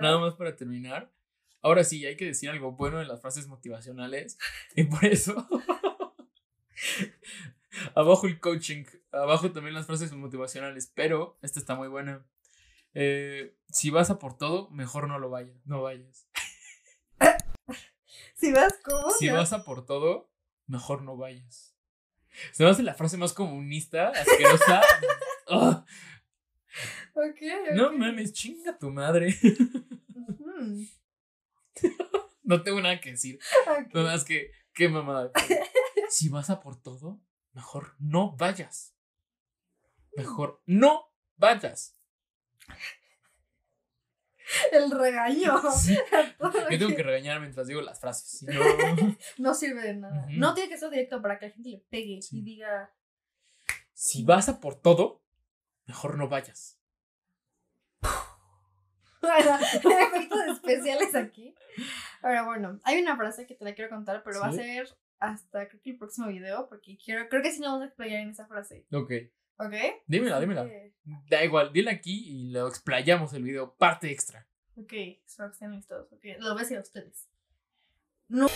Nada más para terminar. Ahora sí, hay que decir algo bueno en las frases motivacionales. Y por eso. abajo el coaching. Abajo también las frases motivacionales. Pero esta está muy buena. Eh, si vas a por todo, mejor no lo vayas. No vayas. Si vas como. Si vas a por todo, mejor no vayas. Se me hace la frase más comunista, asquerosa. Ugh. Ok, no mames, chinga tu madre. No tengo nada que decir. Ok. Nada más que, qué mamada. Si vas a por todo, mejor no vayas. Mejor no vayas. El regaño. Sí. Yo tengo que- regañar mientras digo las frases. Si no, No sirve de nada. No tiene que ser directo para que la gente le pegue Sí. y diga. si vas a por todo, mejor no vayas. Bueno, efectos especiales aquí. Ahora, bueno, hay una frase que te la quiero contar, pero va a ¿Sí? ser hasta creo que el próximo video, porque quiero, creo que sí nos vamos a explayar en esa frase. Ok. ¿Ok? Dímela, dímela. Da igual, dile aquí y lo explayamos el video. Parte extra. Ok, listos. Ok, lo ves a ustedes. No.